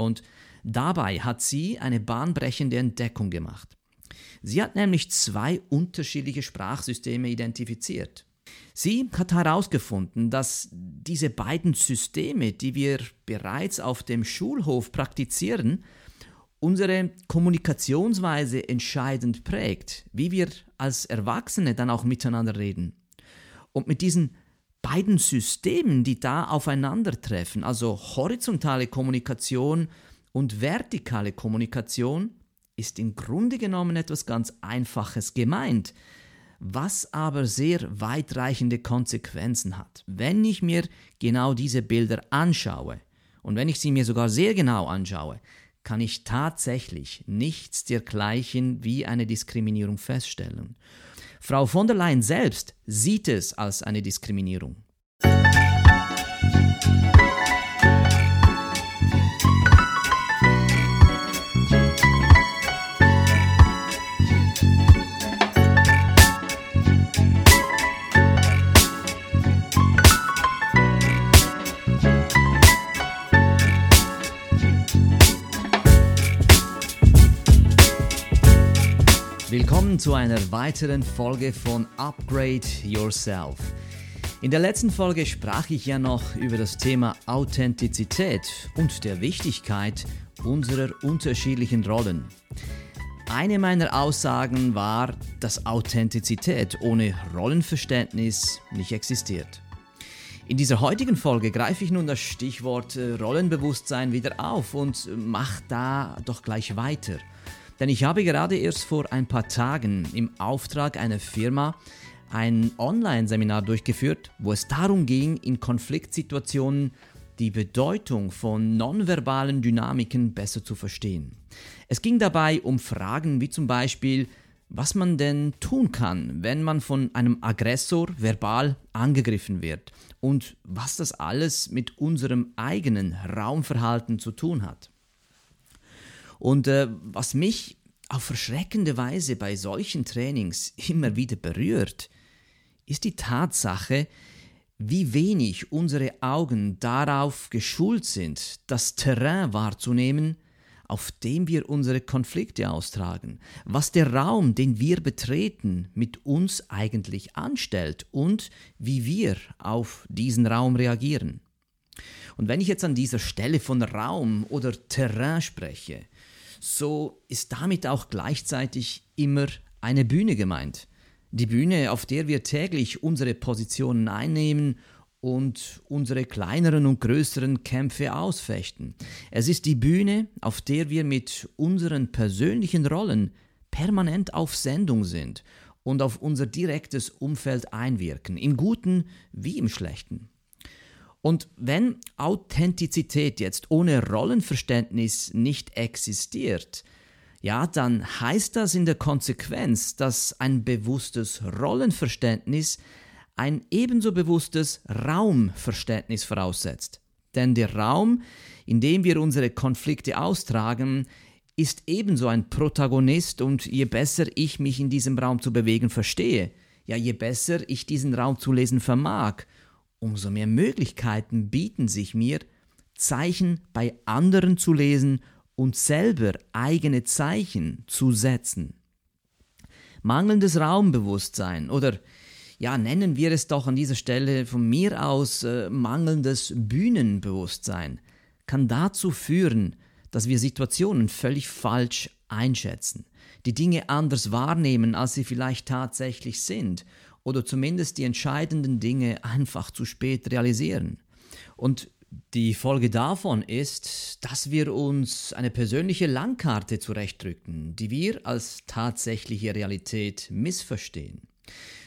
Und dabei hat sie eine bahnbrechende Entdeckung gemacht. Sie hat nämlich zwei unterschiedliche Sprachsysteme identifiziert. Sie hat herausgefunden, dass diese beiden Systeme, die wir bereits auf dem Schulhof praktizieren, unsere Kommunikationsweise entscheidend prägt, wie wir als Erwachsene dann auch miteinander reden. Und mit diesen beiden Systemen, die da aufeinandertreffen, also horizontale Kommunikation und vertikale Kommunikation, ist im Grunde genommen etwas ganz Einfaches gemeint, was aber sehr weitreichende Konsequenzen hat. Wenn ich mir genau diese Bilder anschaue und wenn ich sie mir sogar sehr genau anschaue, kann ich tatsächlich nichts dergleichen wie eine Diskriminierung feststellen. Frau von der Leyen selbst sieht es als eine Diskriminierung. Willkommen zu einer weiteren Folge von Upgrade Yourself. In der letzten Folge sprach ich ja noch über das Thema Authentizität und der Wichtigkeit unserer unterschiedlichen Rollen. Eine meiner Aussagen war, dass Authentizität ohne Rollenverständnis nicht existiert. In dieser heutigen Folge greife ich nun das Stichwort äh, Rollenbewusstsein wieder auf und mache da doch gleich weiter. Denn ich habe gerade erst vor ein paar Tagen im Auftrag einer Firma ein Online-Seminar durchgeführt, wo es darum ging, in Konfliktsituationen die Bedeutung von nonverbalen Dynamiken besser zu verstehen. Es ging dabei um Fragen wie zum Beispiel, was man denn tun kann, wenn man von einem Aggressor verbal angegriffen wird und was das alles mit unserem eigenen Raumverhalten zu tun hat. Und äh, was mich auf verschreckende Weise bei solchen Trainings immer wieder berührt, ist die Tatsache, wie wenig unsere Augen darauf geschult sind, das Terrain wahrzunehmen, auf dem wir unsere Konflikte austragen, was der Raum, den wir betreten, mit uns eigentlich anstellt und wie wir auf diesen Raum reagieren. Und wenn ich jetzt an dieser Stelle von Raum oder Terrain spreche, so ist damit auch gleichzeitig immer eine Bühne gemeint. Die Bühne, auf der wir täglich unsere Positionen einnehmen und unsere kleineren und größeren Kämpfe ausfechten. Es ist die Bühne, auf der wir mit unseren persönlichen Rollen permanent auf Sendung sind und auf unser direktes Umfeld einwirken, im Guten wie im Schlechten. Und wenn Authentizität jetzt ohne Rollenverständnis nicht existiert, ja, dann heißt das in der Konsequenz, dass ein bewusstes Rollenverständnis ein ebenso bewusstes Raumverständnis voraussetzt. Denn der Raum, in dem wir unsere Konflikte austragen, ist ebenso ein Protagonist und je besser ich mich in diesem Raum zu bewegen verstehe, ja, je besser ich diesen Raum zu lesen vermag, umso mehr Möglichkeiten bieten sich mir, Zeichen bei anderen zu lesen und selber eigene Zeichen zu setzen. Mangelndes Raumbewusstsein oder ja, nennen wir es doch an dieser Stelle von mir aus äh, mangelndes Bühnenbewusstsein, kann dazu führen, dass wir Situationen völlig falsch einschätzen, die Dinge anders wahrnehmen, als sie vielleicht tatsächlich sind oder zumindest die entscheidenden Dinge einfach zu spät realisieren. Und die Folge davon ist, dass wir uns eine persönliche Langkarte zurechtdrücken, die wir als tatsächliche Realität missverstehen.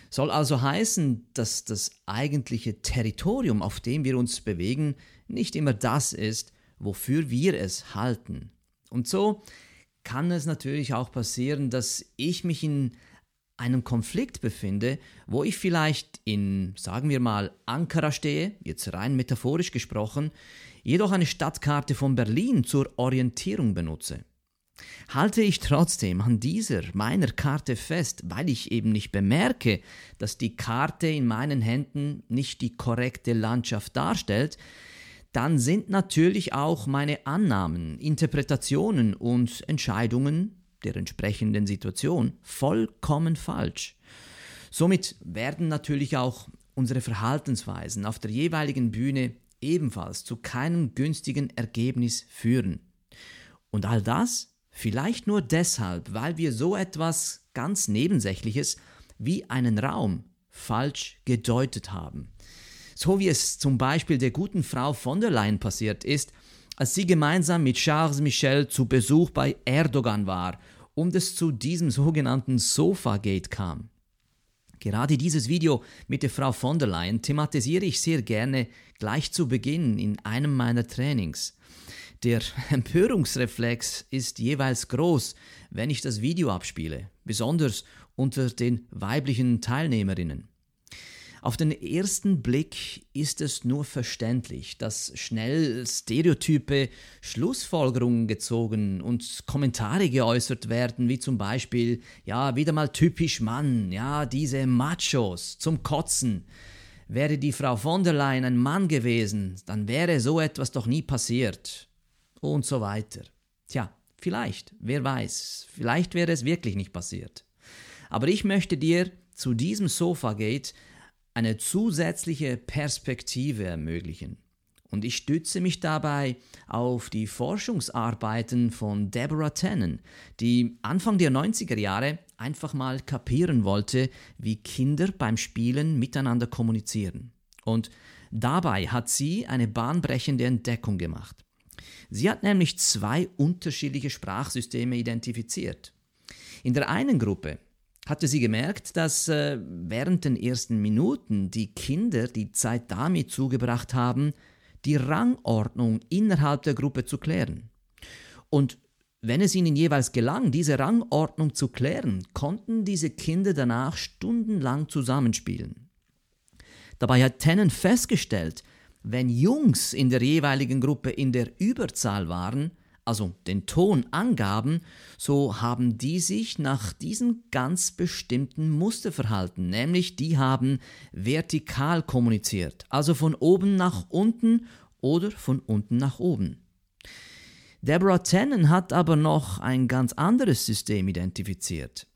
Soll also heißen, dass das eigentliche Territorium, auf dem wir uns bewegen, nicht immer das ist, wofür wir es halten. Und so kann es natürlich auch passieren, dass ich mich in einem Konflikt befinde, wo ich vielleicht in, sagen wir mal, Ankara stehe, jetzt rein metaphorisch gesprochen, jedoch eine Stadtkarte von Berlin zur Orientierung benutze. Halte ich trotzdem an dieser meiner Karte fest, weil ich eben nicht bemerke, dass die Karte in meinen Händen nicht die korrekte Landschaft darstellt, dann sind natürlich auch meine Annahmen, Interpretationen und Entscheidungen der entsprechenden Situation vollkommen falsch. Somit werden natürlich auch unsere Verhaltensweisen auf der jeweiligen Bühne ebenfalls zu keinem günstigen Ergebnis führen. Und all das vielleicht nur deshalb, weil wir so etwas ganz Nebensächliches wie einen Raum falsch gedeutet haben. So wie es zum Beispiel der guten Frau von der Leyen passiert ist, als sie gemeinsam mit Charles Michel zu Besuch bei Erdogan war und es zu diesem sogenannten Sofa-Gate kam. Gerade dieses Video mit der Frau von der Leyen thematisiere ich sehr gerne gleich zu Beginn in einem meiner Trainings. Der Empörungsreflex ist jeweils groß, wenn ich das Video abspiele, besonders unter den weiblichen Teilnehmerinnen. Auf den ersten Blick ist es nur verständlich, dass schnell stereotype Schlussfolgerungen gezogen und Kommentare geäußert werden, wie zum Beispiel, ja, wieder mal typisch Mann, ja, diese Machos zum Kotzen. Wäre die Frau von der Leyen ein Mann gewesen, dann wäre so etwas doch nie passiert. Und so weiter. Tja, vielleicht, wer weiß, vielleicht wäre es wirklich nicht passiert. Aber ich möchte dir zu diesem Sofagate eine zusätzliche Perspektive ermöglichen. Und ich stütze mich dabei auf die Forschungsarbeiten von Deborah Tannen, die Anfang der 90er Jahre einfach mal kapieren wollte, wie Kinder beim Spielen miteinander kommunizieren. Und dabei hat sie eine bahnbrechende Entdeckung gemacht. Sie hat nämlich zwei unterschiedliche Sprachsysteme identifiziert. In der einen Gruppe hatte sie gemerkt, dass äh, während den ersten Minuten die Kinder die Zeit damit zugebracht haben, die Rangordnung innerhalb der Gruppe zu klären. Und wenn es ihnen jeweils gelang, diese Rangordnung zu klären, konnten diese Kinder danach stundenlang zusammenspielen. Dabei hat Tennant festgestellt, wenn Jungs in der jeweiligen Gruppe in der Überzahl waren, also den Ton angaben, so haben die sich nach diesem ganz bestimmten Muster verhalten, nämlich die haben vertikal kommuniziert, also von oben nach unten oder von unten nach oben. Deborah Tannen hat aber noch ein ganz anderes System identifiziert.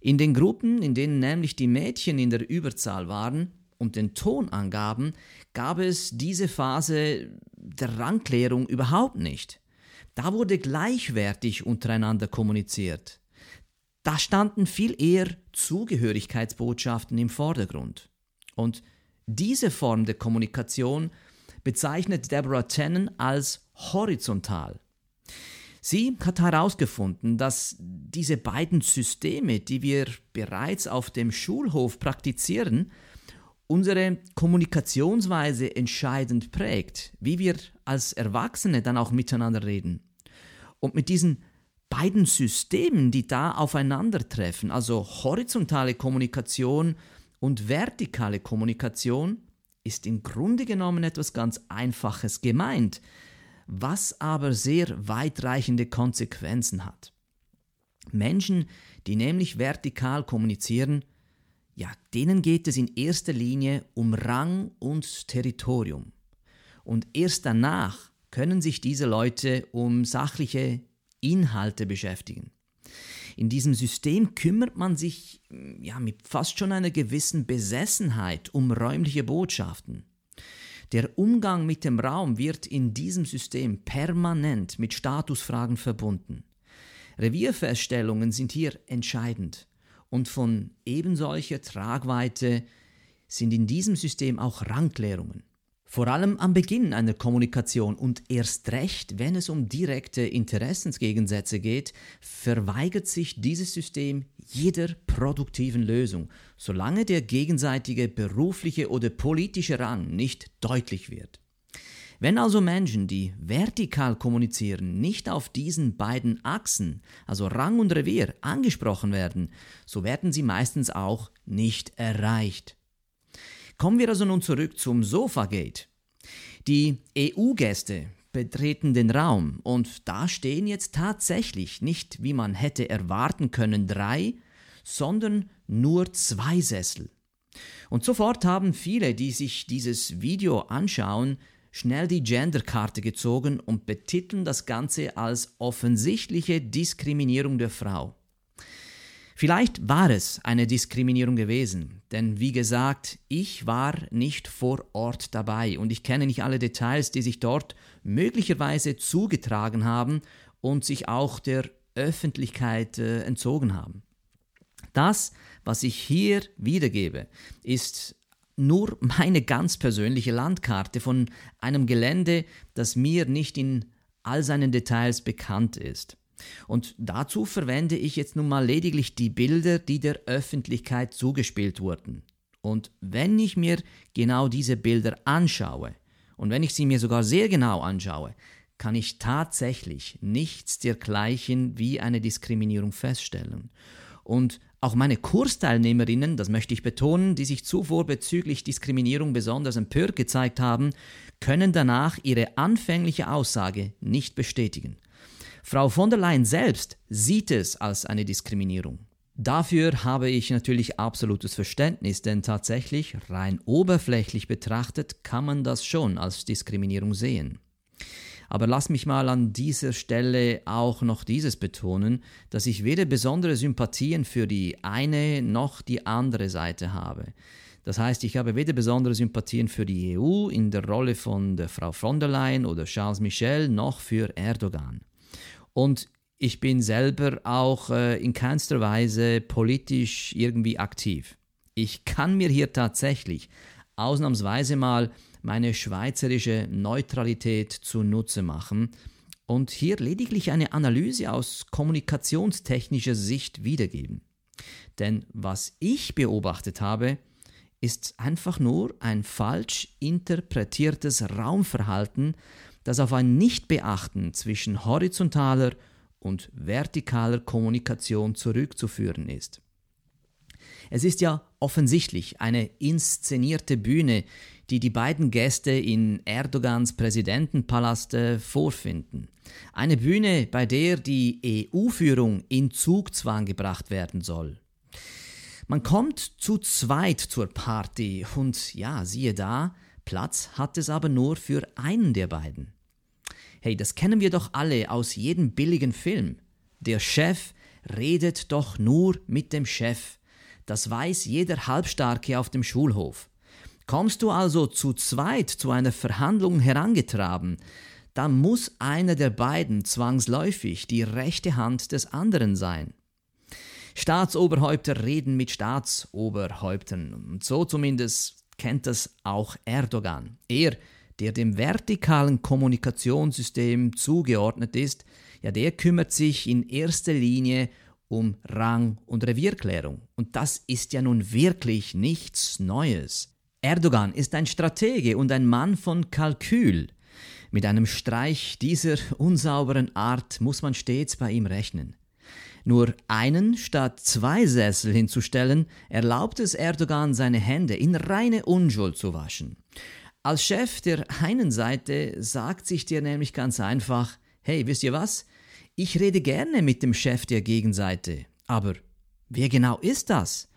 In den Gruppen, in denen nämlich die Mädchen in der Überzahl waren und den Ton angaben, gab es diese Phase der Rangklärung überhaupt nicht. Da wurde gleichwertig untereinander kommuniziert. Da standen viel eher Zugehörigkeitsbotschaften im Vordergrund. Und diese Form der Kommunikation bezeichnet Deborah Tannen als horizontal. Sie hat herausgefunden, dass diese beiden Systeme, die wir bereits auf dem Schulhof praktizieren, unsere Kommunikationsweise entscheidend prägt, wie wir als Erwachsene dann auch miteinander reden. Und mit diesen beiden Systemen, die da aufeinandertreffen, also horizontale Kommunikation und vertikale Kommunikation, ist im Grunde genommen etwas ganz Einfaches gemeint, was aber sehr weitreichende Konsequenzen hat. Menschen, die nämlich vertikal kommunizieren, ja, denen geht es in erster Linie um Rang und Territorium. Und erst danach können sich diese Leute um sachliche Inhalte beschäftigen. In diesem System kümmert man sich ja, mit fast schon einer gewissen Besessenheit um räumliche Botschaften. Der Umgang mit dem Raum wird in diesem System permanent mit Statusfragen verbunden. Revierfeststellungen sind hier entscheidend und von ebensolcher Tragweite sind in diesem System auch Rangklärungen. Vor allem am Beginn einer Kommunikation und erst recht, wenn es um direkte Interessensgegensätze geht, verweigert sich dieses System jeder produktiven Lösung, solange der gegenseitige berufliche oder politische Rang nicht deutlich wird. Wenn also Menschen, die vertikal kommunizieren, nicht auf diesen beiden Achsen, also Rang und Revier, angesprochen werden, so werden sie meistens auch nicht erreicht. Kommen wir also nun zurück zum Sofagate. Die EU-Gäste betreten den Raum und da stehen jetzt tatsächlich nicht, wie man hätte erwarten können, drei, sondern nur zwei Sessel. Und sofort haben viele, die sich dieses Video anschauen, schnell die Genderkarte gezogen und betiteln das Ganze als offensichtliche Diskriminierung der Frau. Vielleicht war es eine Diskriminierung gewesen, denn wie gesagt, ich war nicht vor Ort dabei und ich kenne nicht alle Details, die sich dort möglicherweise zugetragen haben und sich auch der Öffentlichkeit äh, entzogen haben. Das, was ich hier wiedergebe, ist nur meine ganz persönliche Landkarte von einem Gelände, das mir nicht in all seinen Details bekannt ist. Und dazu verwende ich jetzt nun mal lediglich die Bilder, die der Öffentlichkeit zugespielt wurden. Und wenn ich mir genau diese Bilder anschaue, und wenn ich sie mir sogar sehr genau anschaue, kann ich tatsächlich nichts dergleichen wie eine Diskriminierung feststellen. Und auch meine Kursteilnehmerinnen, das möchte ich betonen, die sich zuvor bezüglich Diskriminierung besonders empört gezeigt haben, können danach ihre anfängliche Aussage nicht bestätigen. Frau von der Leyen selbst sieht es als eine Diskriminierung. Dafür habe ich natürlich absolutes Verständnis, denn tatsächlich, rein oberflächlich betrachtet, kann man das schon als Diskriminierung sehen. Aber lass mich mal an dieser Stelle auch noch dieses betonen, dass ich weder besondere Sympathien für die eine noch die andere Seite habe. Das heißt, ich habe weder besondere Sympathien für die EU in der Rolle von der Frau von der Leyen oder Charles Michel noch für Erdogan. Und ich bin selber auch äh, in keinster Weise politisch irgendwie aktiv. Ich kann mir hier tatsächlich ausnahmsweise mal meine schweizerische Neutralität zunutze machen und hier lediglich eine Analyse aus kommunikationstechnischer Sicht wiedergeben. Denn was ich beobachtet habe, ist einfach nur ein falsch interpretiertes Raumverhalten, das auf ein Nichtbeachten zwischen horizontaler und vertikaler Kommunikation zurückzuführen ist. Es ist ja offensichtlich eine inszenierte Bühne, die die beiden Gäste in Erdogans Präsidentenpalast äh, vorfinden. Eine Bühne, bei der die EU-Führung in Zugzwang gebracht werden soll. Man kommt zu zweit zur Party und ja, siehe da, Platz hat es aber nur für einen der beiden. Hey, das kennen wir doch alle aus jedem billigen Film. Der Chef redet doch nur mit dem Chef. Das weiß jeder Halbstarke auf dem Schulhof. Kommst du also zu zweit zu einer Verhandlung herangetraben, dann muss einer der beiden zwangsläufig die rechte Hand des anderen sein. Staatsoberhäupter reden mit Staatsoberhäuptern, und so zumindest kennt das auch Erdogan. Er der dem vertikalen Kommunikationssystem zugeordnet ist, ja, der kümmert sich in erster Linie um Rang- und Revierklärung. Und das ist ja nun wirklich nichts Neues. Erdogan ist ein Stratege und ein Mann von Kalkül. Mit einem Streich dieser unsauberen Art muss man stets bei ihm rechnen. Nur einen statt zwei Sessel hinzustellen, erlaubt es Erdogan, seine Hände in reine Unschuld zu waschen. Als Chef der einen Seite sagt sich dir nämlich ganz einfach, hey, wisst ihr was? Ich rede gerne mit dem Chef der Gegenseite. Aber wer genau ist das?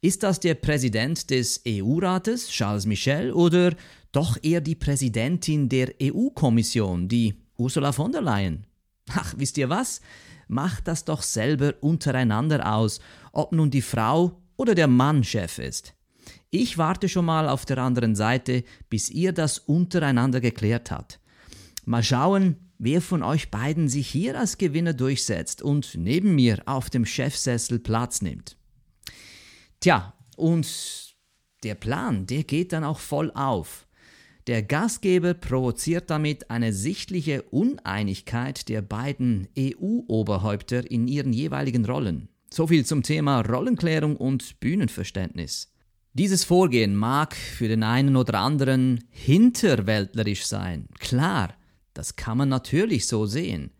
Ist das der Präsident des EU-Rates, Charles Michel, oder doch eher die Präsidentin der EU-Kommission, die Ursula von der Leyen? Ach, wisst ihr was? Macht das doch selber untereinander aus, ob nun die Frau oder der Mann Chef ist. Ich warte schon mal auf der anderen Seite, bis ihr das untereinander geklärt habt. Mal schauen, wer von euch beiden sich hier als Gewinner durchsetzt und neben mir auf dem Chefsessel Platz nimmt. Tja, und der Plan, der geht dann auch voll auf. Der Gastgeber provoziert damit eine sichtliche Uneinigkeit der beiden EU-Oberhäupter in ihren jeweiligen Rollen. So viel zum Thema Rollenklärung und Bühnenverständnis. Dieses Vorgehen mag für den einen oder anderen hinterwäldlerisch sein. Klar, das kann man natürlich so sehen.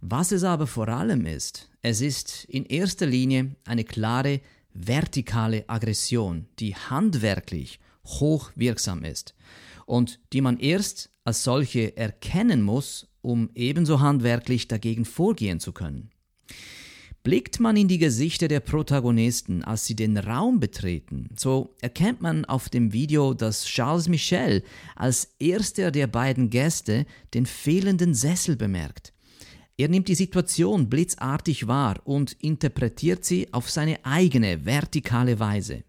Was es aber vor allem ist, es ist in erster Linie eine klare vertikale Aggression, die handwerklich hochwirksam ist und die man erst als solche erkennen muss, um ebenso handwerklich dagegen vorgehen zu können. Blickt man in die Gesichter der Protagonisten, als sie den Raum betreten, so erkennt man auf dem Video, dass Charles Michel als erster der beiden Gäste den fehlenden Sessel bemerkt. Er nimmt die Situation blitzartig wahr und interpretiert sie auf seine eigene vertikale Weise.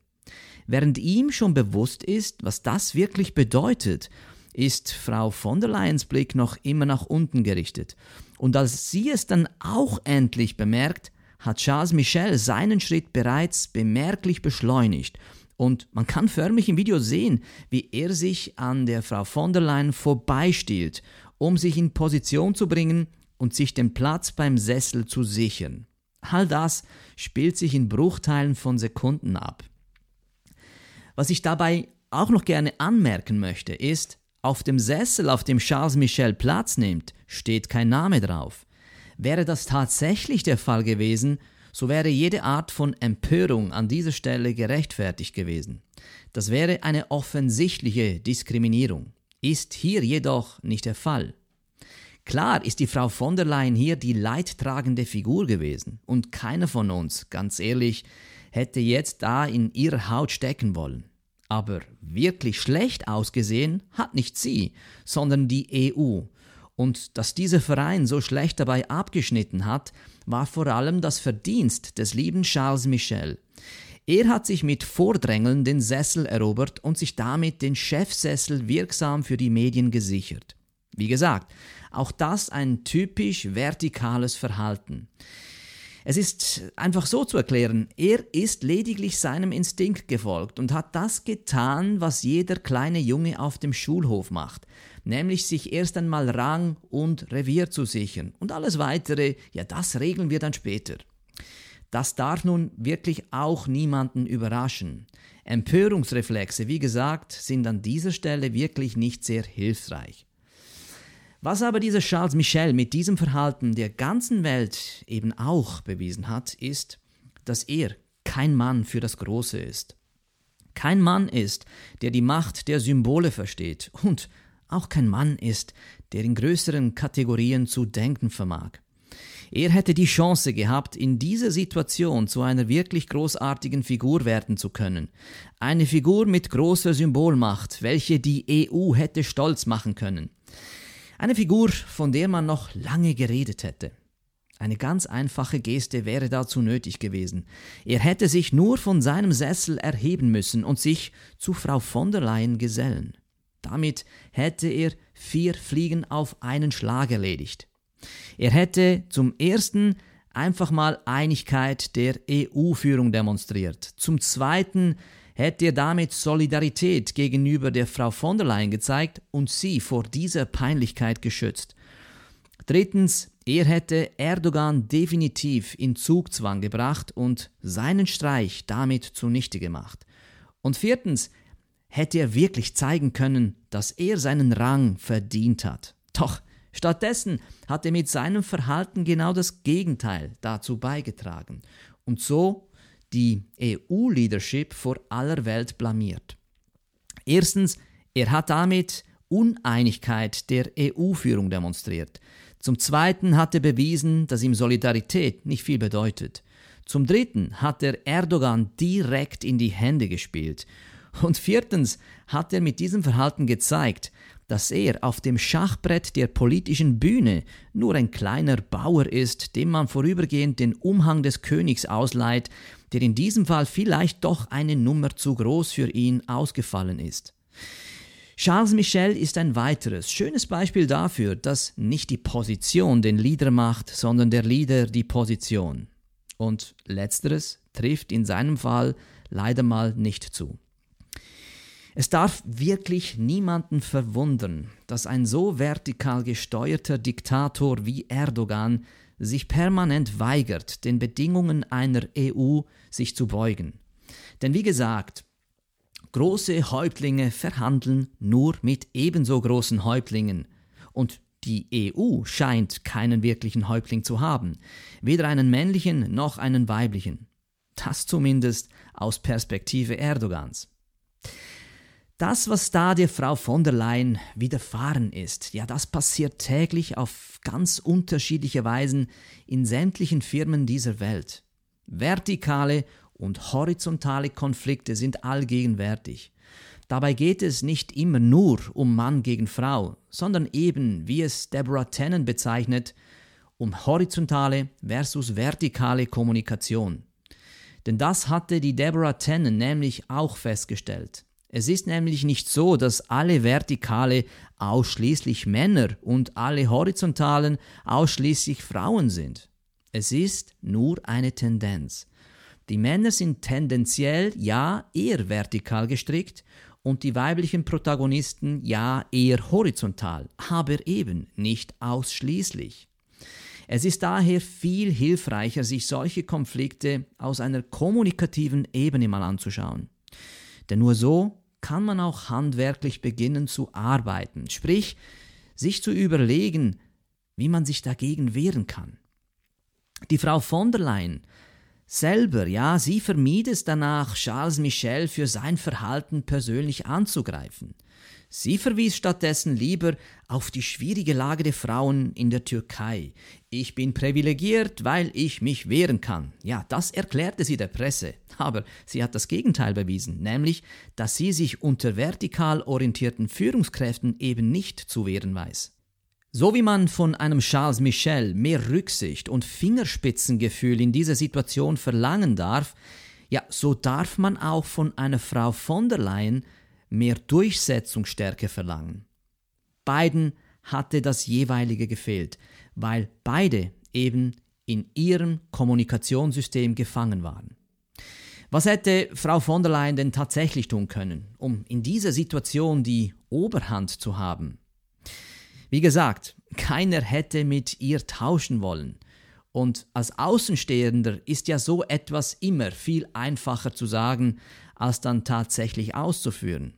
Während ihm schon bewusst ist, was das wirklich bedeutet, ist Frau von der Leyens Blick noch immer nach unten gerichtet. Und als sie es dann auch endlich bemerkt, hat Charles Michel seinen Schritt bereits bemerklich beschleunigt und man kann förmlich im Video sehen, wie er sich an der Frau von der Leyen vorbeistiehlt, um sich in Position zu bringen und sich den Platz beim Sessel zu sichern. All das spielt sich in Bruchteilen von Sekunden ab. Was ich dabei auch noch gerne anmerken möchte, ist, auf dem Sessel, auf dem Charles Michel Platz nimmt, steht kein Name drauf. Wäre das tatsächlich der Fall gewesen, so wäre jede Art von Empörung an dieser Stelle gerechtfertigt gewesen. Das wäre eine offensichtliche Diskriminierung. Ist hier jedoch nicht der Fall. Klar ist die Frau von der Leyen hier die leidtragende Figur gewesen und keiner von uns, ganz ehrlich, hätte jetzt da in ihrer Haut stecken wollen. Aber wirklich schlecht ausgesehen hat nicht sie, sondern die EU, und dass dieser Verein so schlecht dabei abgeschnitten hat, war vor allem das Verdienst des lieben Charles Michel. Er hat sich mit Vordrängeln den Sessel erobert und sich damit den Chefsessel wirksam für die Medien gesichert. Wie gesagt, auch das ein typisch vertikales Verhalten. Es ist einfach so zu erklären, er ist lediglich seinem Instinkt gefolgt und hat das getan, was jeder kleine Junge auf dem Schulhof macht nämlich sich erst einmal Rang und Revier zu sichern. Und alles weitere, ja, das regeln wir dann später. Das darf nun wirklich auch niemanden überraschen. Empörungsreflexe, wie gesagt, sind an dieser Stelle wirklich nicht sehr hilfreich. Was aber dieser Charles Michel mit diesem Verhalten der ganzen Welt eben auch bewiesen hat, ist, dass er kein Mann für das Große ist. Kein Mann ist, der die Macht der Symbole versteht und auch kein Mann ist, der in größeren Kategorien zu denken vermag. Er hätte die Chance gehabt, in dieser Situation zu einer wirklich großartigen Figur werden zu können. Eine Figur mit großer Symbolmacht, welche die EU hätte stolz machen können. Eine Figur, von der man noch lange geredet hätte. Eine ganz einfache Geste wäre dazu nötig gewesen. Er hätte sich nur von seinem Sessel erheben müssen und sich zu Frau von der Leyen gesellen. Damit hätte er vier Fliegen auf einen Schlag erledigt. Er hätte zum ersten einfach mal Einigkeit der EU-Führung demonstriert. Zum zweiten hätte er damit Solidarität gegenüber der Frau von der Leyen gezeigt und sie vor dieser Peinlichkeit geschützt. Drittens, er hätte Erdogan definitiv in Zugzwang gebracht und seinen Streich damit zunichte gemacht. Und viertens, hätte er wirklich zeigen können, dass er seinen Rang verdient hat. Doch stattdessen hat er mit seinem Verhalten genau das Gegenteil dazu beigetragen und so die EU-Leadership vor aller Welt blamiert. Erstens, er hat damit Uneinigkeit der EU-Führung demonstriert. Zum Zweiten hat er bewiesen, dass ihm Solidarität nicht viel bedeutet. Zum Dritten hat er Erdogan direkt in die Hände gespielt. Und viertens hat er mit diesem Verhalten gezeigt, dass er auf dem Schachbrett der politischen Bühne nur ein kleiner Bauer ist, dem man vorübergehend den Umhang des Königs ausleiht, der in diesem Fall vielleicht doch eine Nummer zu groß für ihn ausgefallen ist. Charles Michel ist ein weiteres schönes Beispiel dafür, dass nicht die Position den Leader macht, sondern der Leader die Position. Und letzteres trifft in seinem Fall leider mal nicht zu. Es darf wirklich niemanden verwundern, dass ein so vertikal gesteuerter Diktator wie Erdogan sich permanent weigert, den Bedingungen einer EU sich zu beugen. Denn wie gesagt, große Häuptlinge verhandeln nur mit ebenso großen Häuptlingen. Und die EU scheint keinen wirklichen Häuptling zu haben, weder einen männlichen noch einen weiblichen. Das zumindest aus Perspektive Erdogans. Das, was da der Frau von der Leyen widerfahren ist, ja, das passiert täglich auf ganz unterschiedliche Weisen in sämtlichen Firmen dieser Welt. Vertikale und horizontale Konflikte sind allgegenwärtig. Dabei geht es nicht immer nur um Mann gegen Frau, sondern eben, wie es Deborah Tennant bezeichnet, um horizontale versus vertikale Kommunikation. Denn das hatte die Deborah Tennant nämlich auch festgestellt. Es ist nämlich nicht so, dass alle Vertikale ausschließlich Männer und alle Horizontalen ausschließlich Frauen sind. Es ist nur eine Tendenz. Die Männer sind tendenziell ja eher vertikal gestrickt und die weiblichen Protagonisten ja eher horizontal, aber eben nicht ausschließlich. Es ist daher viel hilfreicher, sich solche Konflikte aus einer kommunikativen Ebene mal anzuschauen. Denn nur so kann man auch handwerklich beginnen zu arbeiten, sprich sich zu überlegen, wie man sich dagegen wehren kann. Die Frau von der Leyen selber, ja, sie vermied es danach, Charles Michel für sein Verhalten persönlich anzugreifen. Sie verwies stattdessen lieber auf die schwierige Lage der Frauen in der Türkei. Ich bin privilegiert, weil ich mich wehren kann. Ja, das erklärte sie der Presse. Aber sie hat das Gegenteil bewiesen, nämlich, dass sie sich unter vertikal orientierten Führungskräften eben nicht zu wehren weiß. So wie man von einem Charles Michel mehr Rücksicht und Fingerspitzengefühl in dieser Situation verlangen darf, ja, so darf man auch von einer Frau von der Leyen mehr Durchsetzungsstärke verlangen. Beiden hatte das jeweilige gefehlt, weil beide eben in ihrem Kommunikationssystem gefangen waren. Was hätte Frau von der Leyen denn tatsächlich tun können, um in dieser Situation die Oberhand zu haben? Wie gesagt, keiner hätte mit ihr tauschen wollen. Und als Außenstehender ist ja so etwas immer viel einfacher zu sagen, als dann tatsächlich auszuführen.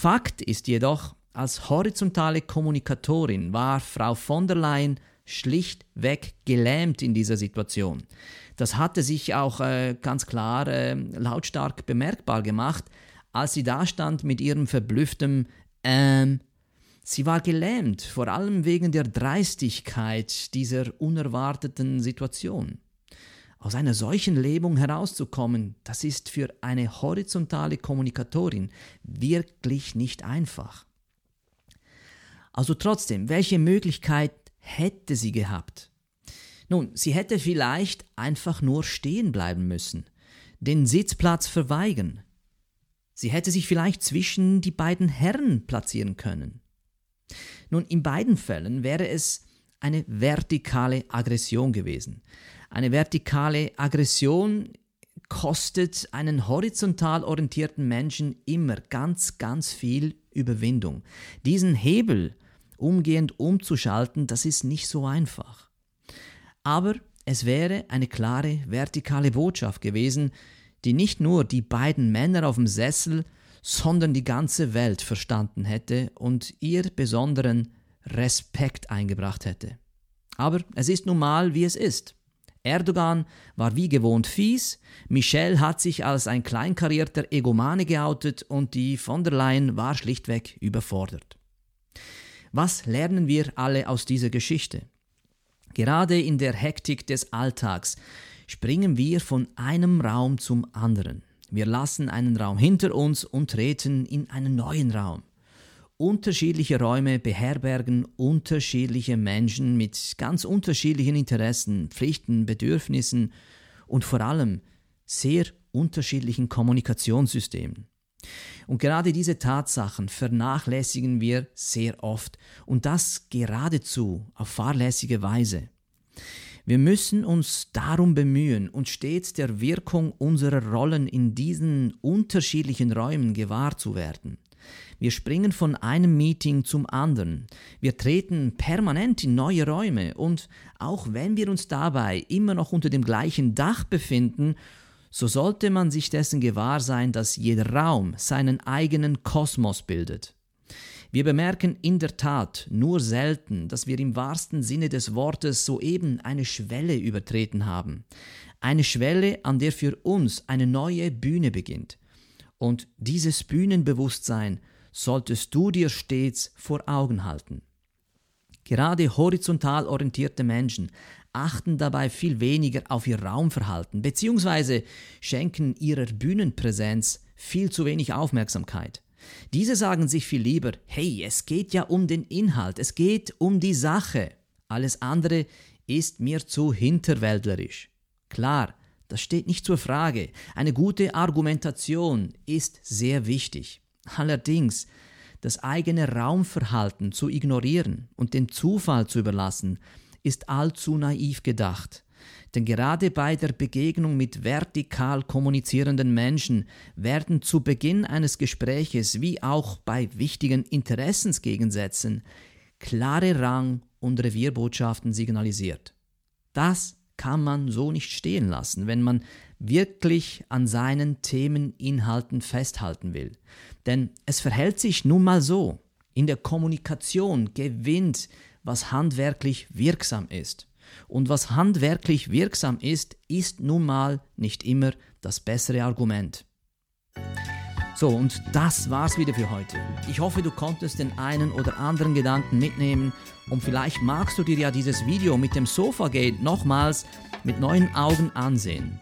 Fakt ist jedoch, als horizontale Kommunikatorin war Frau von der Leyen schlichtweg gelähmt in dieser Situation. Das hatte sich auch äh, ganz klar äh, lautstark bemerkbar gemacht, als sie da stand mit ihrem verblüfftem Ähm. Sie war gelähmt, vor allem wegen der Dreistigkeit dieser unerwarteten Situation. Aus einer solchen Lebung herauszukommen, das ist für eine horizontale Kommunikatorin wirklich nicht einfach. Also trotzdem, welche Möglichkeit hätte sie gehabt? Nun, sie hätte vielleicht einfach nur stehen bleiben müssen, den Sitzplatz verweigern. Sie hätte sich vielleicht zwischen die beiden Herren platzieren können. Nun, in beiden Fällen wäre es eine vertikale Aggression gewesen. Eine vertikale Aggression kostet einen horizontal orientierten Menschen immer ganz, ganz viel Überwindung. Diesen Hebel umgehend umzuschalten, das ist nicht so einfach. Aber es wäre eine klare vertikale Botschaft gewesen, die nicht nur die beiden Männer auf dem Sessel, sondern die ganze Welt verstanden hätte und ihr besonderen Respekt eingebracht hätte. Aber es ist nun mal, wie es ist. Erdogan war wie gewohnt fies, Michel hat sich als ein kleinkarierter Egomane geoutet und die von der Leyen war schlichtweg überfordert. Was lernen wir alle aus dieser Geschichte? Gerade in der Hektik des Alltags springen wir von einem Raum zum anderen. Wir lassen einen Raum hinter uns und treten in einen neuen Raum. Unterschiedliche Räume beherbergen unterschiedliche Menschen mit ganz unterschiedlichen Interessen, Pflichten, Bedürfnissen und vor allem sehr unterschiedlichen Kommunikationssystemen. Und gerade diese Tatsachen vernachlässigen wir sehr oft und das geradezu auf fahrlässige Weise. Wir müssen uns darum bemühen, uns stets der Wirkung unserer Rollen in diesen unterschiedlichen Räumen gewahr zu werden. Wir springen von einem Meeting zum anderen. Wir treten permanent in neue Räume und auch wenn wir uns dabei immer noch unter dem gleichen Dach befinden, so sollte man sich dessen gewahr sein, dass jeder Raum seinen eigenen Kosmos bildet. Wir bemerken in der Tat nur selten, dass wir im wahrsten Sinne des Wortes soeben eine Schwelle übertreten haben. Eine Schwelle, an der für uns eine neue Bühne beginnt. Und dieses Bühnenbewusstsein solltest du dir stets vor Augen halten. Gerade horizontal orientierte Menschen achten dabei viel weniger auf ihr Raumverhalten bzw. schenken ihrer Bühnenpräsenz viel zu wenig Aufmerksamkeit. Diese sagen sich viel lieber, hey, es geht ja um den Inhalt, es geht um die Sache. Alles andere ist mir zu hinterwäldlerisch. Klar, das steht nicht zur Frage. Eine gute Argumentation ist sehr wichtig. Allerdings, das eigene Raumverhalten zu ignorieren und dem Zufall zu überlassen, ist allzu naiv gedacht. Denn gerade bei der Begegnung mit vertikal kommunizierenden Menschen werden zu Beginn eines Gespräches wie auch bei wichtigen Interessensgegensätzen klare Rang- und Revierbotschaften signalisiert. Das kann man so nicht stehen lassen, wenn man wirklich an seinen Themeninhalten festhalten will. Denn es verhält sich nun mal so. In der Kommunikation gewinnt, was handwerklich wirksam ist. Und was handwerklich wirksam ist, ist nun mal nicht immer das bessere Argument. So, und das war's wieder für heute. Ich hoffe, du konntest den einen oder anderen Gedanken mitnehmen und vielleicht magst du dir ja dieses Video mit dem Sofagate nochmals mit neuen Augen ansehen.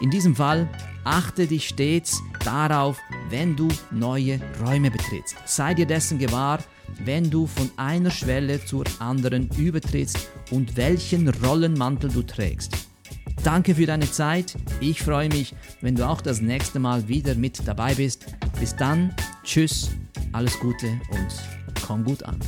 In diesem Fall achte dich stets darauf, wenn du neue Räume betrittst. Sei dir dessen gewahr, wenn du von einer Schwelle zur anderen übertrittst und welchen Rollenmantel du trägst. Danke für deine Zeit. Ich freue mich, wenn du auch das nächste Mal wieder mit dabei bist. Bis dann, tschüss, alles Gute und komm gut an.